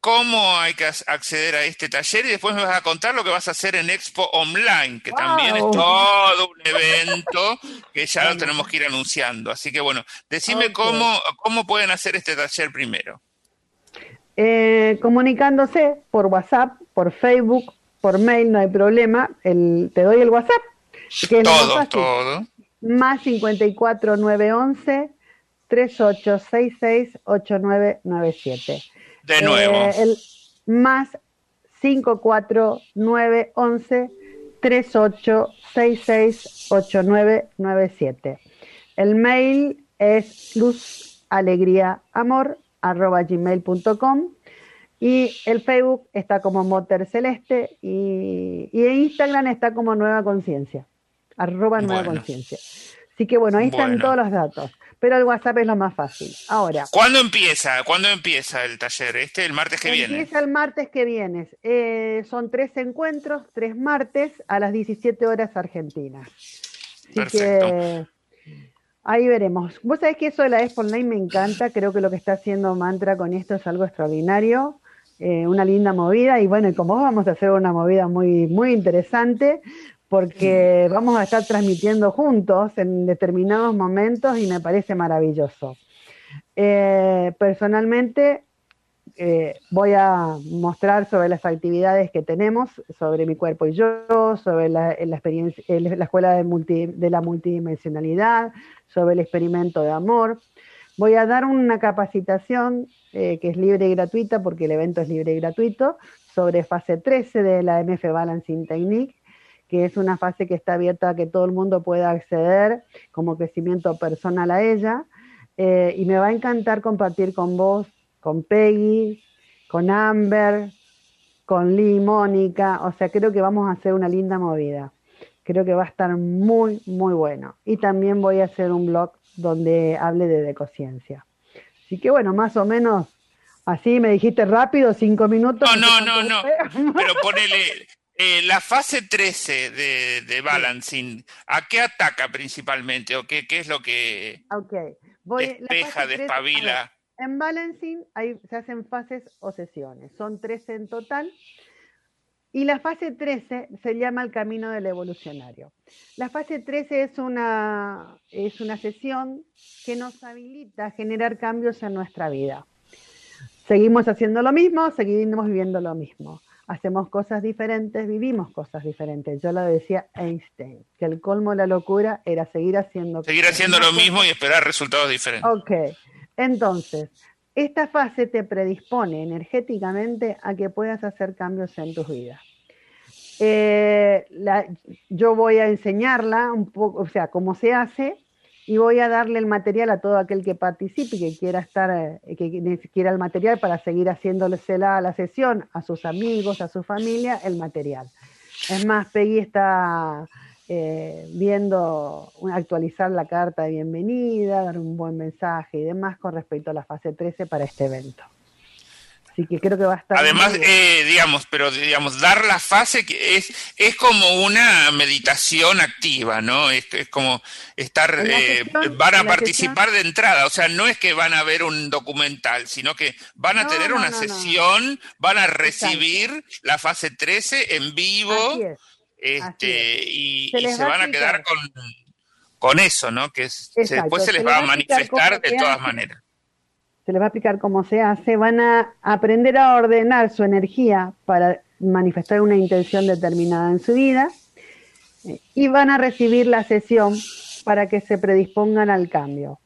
A: cómo hay que acceder a este taller y después me vas a contar lo que vas a hacer en Expo Online, que también es todo un evento que ya lo tenemos que ir anunciando. Así que bueno, decime cómo, cómo pueden hacer este taller primero.
B: Eh, comunicándose por WhatsApp, por Facebook, por mail, no hay problema. El, te doy el WhatsApp.
A: todo, todo
B: más 54 911 3866 8997.
A: De nuevo.
B: Eh, el más 54 911 3866 8997. El mail es luzalegriaamor arroba gmail.com y el Facebook está como Motor Celeste y, y Instagram está como Nueva Conciencia arroba nueva conciencia. Así que bueno, ahí están todos los datos. Pero el WhatsApp es lo más fácil. Ahora.
A: ¿Cuándo empieza? ¿Cuándo empieza el taller? ¿Este el martes que viene?
B: Empieza el martes que viene. Eh, son tres encuentros, tres martes a las 17 horas argentinas. Así que ahí veremos. Vos sabés que eso de la Expo Online me encanta. Creo que lo que está haciendo Mantra con esto es algo extraordinario. Eh, una linda movida y bueno, y como vamos a hacer una movida muy, muy interesante, porque vamos a estar transmitiendo juntos en determinados momentos y me parece maravilloso. Eh, personalmente eh, voy a mostrar sobre las actividades que tenemos, sobre mi cuerpo y yo, sobre la, experiencia, la escuela de, la multidimensionalidad, sobre el experimento de amor. Voy a dar una capacitación eh, que es libre y gratuita, porque el evento es libre y gratuito, sobre fase 13 de la MF Balancing Technique, que es una fase que está abierta a que todo el mundo pueda acceder como crecimiento personal a ella. Eh, y me va a encantar compartir con vos, con Peggy, con Amber, con Lee, Mónica. O sea, creo que vamos a hacer una linda movida. Creo que va a estar muy, muy bueno. Y también voy a hacer un blog donde hable de decociencia. Así que bueno, más o menos así me dijiste rápido, cinco minutos.
A: No, no, no, no. *laughs* Pero ponele, Eh, la fase 13 de, de balancing, ¿a qué ataca principalmente o qué, qué es lo que
B: Ok.
A: despeja, despabila?
B: En balancing hay, se hacen fases o sesiones, son 13 en total. Y la fase 13 se llama el camino del evolucionario. La fase 13 es una, es una sesión que nos habilita a generar cambios en nuestra vida. Seguimos haciendo lo mismo, seguimos viviendo lo mismo. Hacemos cosas diferentes, vivimos cosas diferentes. Yo lo decía Einstein, que el colmo de la locura era seguir haciendo
A: Seguir haciendo lo mismo y esperar resultados diferentes.
B: Ok, entonces, esta fase te predispone energéticamente a que puedas hacer cambios en tus vidas. Eh, la- yo voy a enseñarla un poco, o sea, cómo se hace, y voy a darle el material a todo aquel que participe y que quiera estar, eh, que quiera el material para seguir haciéndosela a la sesión, a sus amigos, a su familia, el material. Es más, Peggy está eh, viendo actualizar la carta de bienvenida, dar un buen mensaje y demás con respecto a la fase 13 para este evento. Así que creo que va a estar.
A: Además, eh, digamos, pero digamos, dar la fase que es, es como una meditación activa, ¿no? Es, es como estar, eh, van a participar de entrada, o sea, no es que van a ver un documental, sino que van a
B: No,
A: tener
B: no,
A: una
B: no,
A: sesión, van a recibir la fase 13 en vivo,
B: Así es.
A: este, y,
B: Se
A: y
B: les
A: se
B: va a
A: van a quedar con, con eso, ¿no? Que es-
B: Exacto,
A: después se
B: se
A: les va a manifestar de todas maneras.
B: Se les va a explicar cómo se hace, van a aprender a ordenar su energía para manifestar una intención determinada en su vida eh, y van a recibir la sesión para que se predispongan al cambio,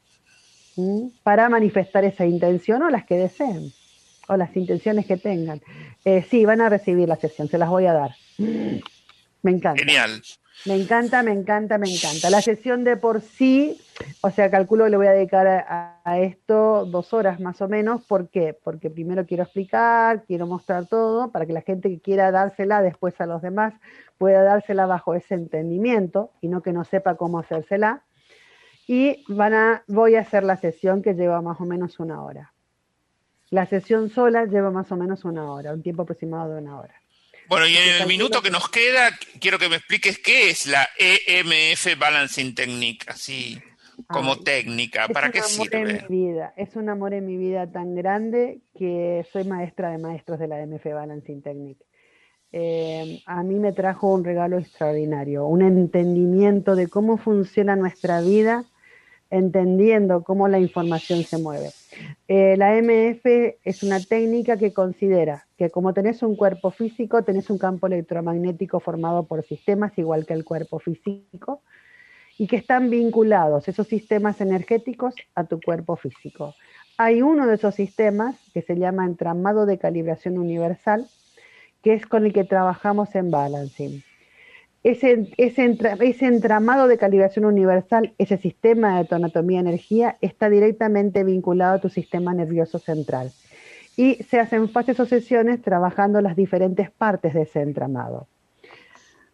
B: para manifestar esa intención o las que deseen o las intenciones que tengan. Eh, sí, van a recibir la sesión, se las voy a dar. Me encanta.
A: Genial.
B: Me encanta, me encanta, me encanta. La sesión de por sí, o sea, calculo que le voy a dedicar a, a esto dos horas más o menos. ¿Por qué? Porque primero quiero explicar, quiero mostrar todo, para que la gente que quiera dársela después a los demás pueda dársela bajo ese entendimiento y no que no sepa cómo hacérsela. Y van a, voy a hacer la sesión que lleva más o menos una hora. La sesión sola lleva más o menos una hora, un tiempo aproximado de una hora.
A: Bueno, y en el minuto que- nos queda, quiero que me expliques qué es la EMF Balancing Technique, así como
B: Ay,
A: técnica,
B: Es
A: ¿para
B: un
A: qué
B: amor
A: sirve?
B: en mi vida, es un amor en mi vida tan grande que soy maestra de maestros de la MF Balancing Technique. Eh, a mí me trajo un regalo extraordinario, un entendimiento de cómo funciona nuestra vida, entendiendo cómo la información se mueve. Eh, la MF es una técnica que considera que como tenés un cuerpo físico, tenés un campo electromagnético formado por sistemas igual que el cuerpo físico y que están vinculados esos sistemas energéticos a tu cuerpo físico. Hay uno de esos sistemas que se llama entramado de calibración universal, que es con el que trabajamos en balancing. Ese, ese, entra- ese entramado de calibración universal, ese sistema de tu anatomía-energía, está directamente vinculado a tu sistema nervioso central. Y se hacen fases o sesiones trabajando las diferentes partes de ese entramado.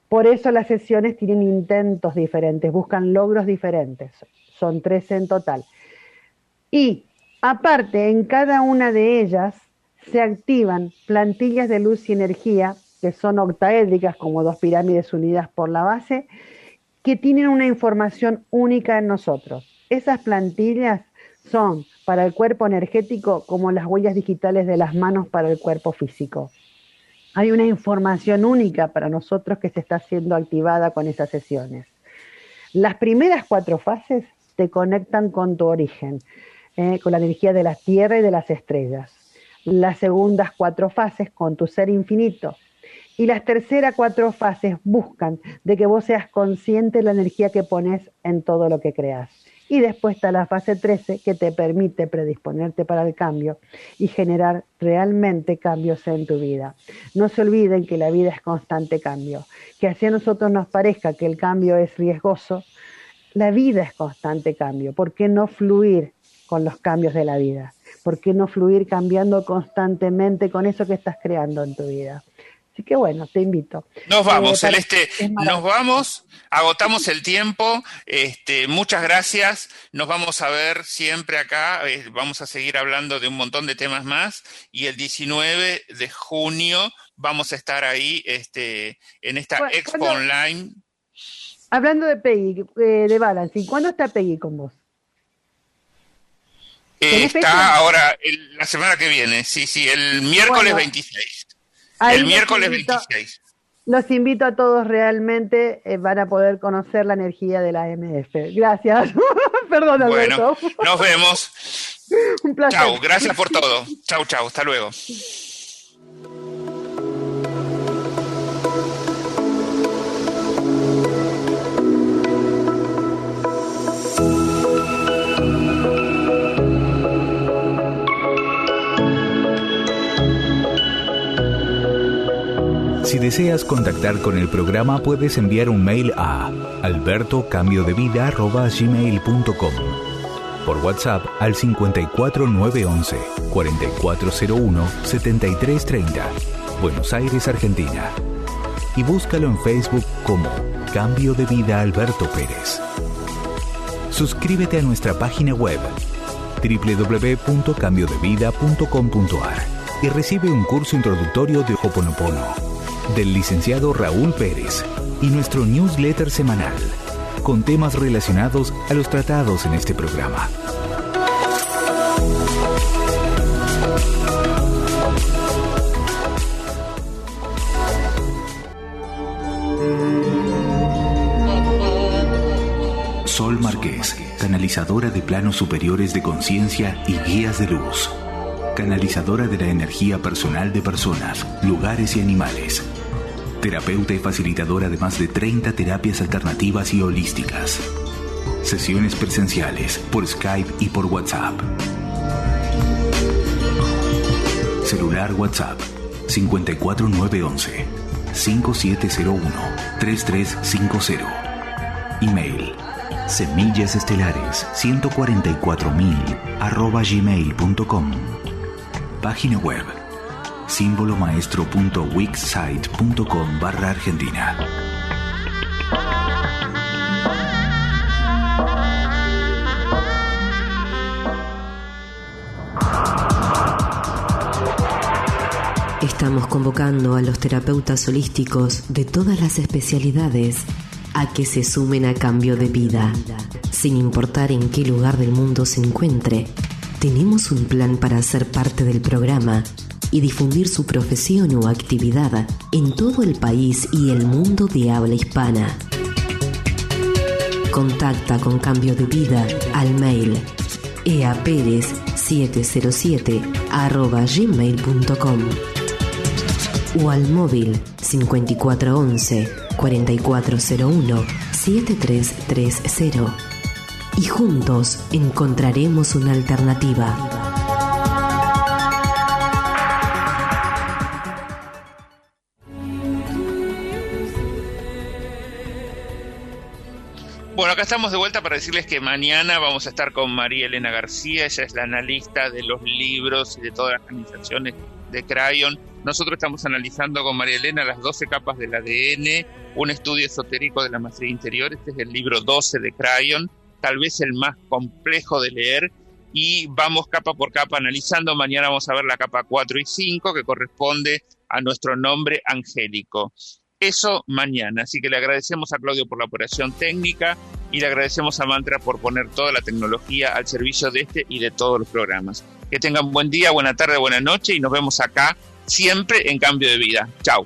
B: Por eso las sesiones tienen intentos diferentes, buscan logros diferentes. Son 13 en total. Y aparte, en cada una de ellas se activan plantillas de luz y energía, que son octaédricas, como dos pirámides unidas por la base, que tienen una información única en nosotros. Esas plantillas son para el cuerpo energético como las huellas digitales de las manos para el cuerpo físico. Hay una información única para nosotros que se está siendo activada con esas sesiones. Las primeras cuatro fases te conectan con tu origen, eh, con la energía de la Tierra y de las estrellas. Las segundas cuatro fases con tu ser infinito. Y las terceras cuatro fases buscan de que vos seas consciente de la energía que pones en todo lo que creas. Y después está la fase 13 que te permite predisponerte para el cambio y generar realmente cambios en tu vida. No se olviden que la vida es constante cambio, que así a nosotros nos parezca que el cambio es riesgoso, la vida es constante cambio. ¿Por qué no fluir con los cambios de la vida? ¿Por qué no fluir cambiando constantemente con eso que estás creando en tu vida? Así que bueno, te invito.
A: Nos vamos,
B: Eh,
A: Celeste,
B: es
A: nos vamos, agotamos el tiempo, este, muchas gracias, nos vamos a ver siempre acá, eh, vamos a seguir hablando de un montón de temas más y el 19 de junio vamos a estar ahí este, en esta
B: Bueno,
A: expo
B: ¿cuándo-
A: online.
B: Hablando de Peggy, eh, de Balancing, ¿cuándo está Peggy con vos?
A: Eh,
B: ¿Tenés
A: está
B: fecha?
A: ahora el- la semana que viene, sí, sí, el miércoles
B: Bueno,
A: 26.
B: Ahí
A: el miércoles
B: invito-
A: 26.
B: Los invito a todos realmente, eh, van a poder conocer la energía de la MF. Gracias. *laughs* Perdón,
A: Bueno,
B: Alberto.
A: nos vemos. *laughs*
B: Un placer.
A: Chau, gracias por todo. Chau, chau, hasta luego.
C: Si deseas contactar con el programa puedes enviar un mail a albertocambiodevida.gmail.com Por WhatsApp al 54911 4401 7330 Buenos Aires, Argentina. Y búscalo en Facebook como Cambio de Vida Alberto Pérez. Suscríbete a nuestra página web www.cambiodevida.com.ar y recibe un curso introductorio de Hoponopono del licenciado Raúl Pérez y nuestro newsletter semanal con temas relacionados a los tratados en este programa. Sol Marqués, canalizadora de planos superiores de conciencia y guías de luz. Canalizadora de la energía personal de personas, lugares y animales. Terapeuta y facilitadora de más de 30 terapias alternativas y holísticas. Sesiones presenciales por Skype y por WhatsApp. Celular WhatsApp 54911 5701 3350. Email semillasestelares 144.000 arroba gmail.com Página web símbolomaestro.wixsite.com barra Argentina.
D: Estamos convocando a los terapeutas holísticos de todas las especialidades a que se sumen a cambio de vida. Sin importar en qué lugar del mundo se encuentre, tenemos un plan para ser parte del programa y difundir su profesión o actividad en todo el país y el mundo de habla hispana. Contacta con Cambio de Vida al mail eaperez707 arroba gmail.com o al móvil 5411 4401 7330 y juntos encontraremos una alternativa.
A: Bueno, acá estamos de vuelta para decirles que mañana vamos a estar con María Elena García, ella es la analista de los libros y de todas las organizaciones de Crayon. Nosotros estamos analizando con María Elena las 12 capas del ADN, un estudio esotérico de la maestría interior. Este es el libro 12 de Crayon, tal vez el más complejo de leer. Y vamos capa por capa analizando. Mañana vamos a ver la capa 4 y 5 que corresponde a nuestro nombre angélico. Eso mañana. Así que le agradecemos a Claudio por la operación técnica y le agradecemos a Mantra por poner toda la tecnología al servicio de este y de todos los programas. Que tengan buen día, buena tarde, buena noche y nos vemos acá siempre en cambio de vida. Chao.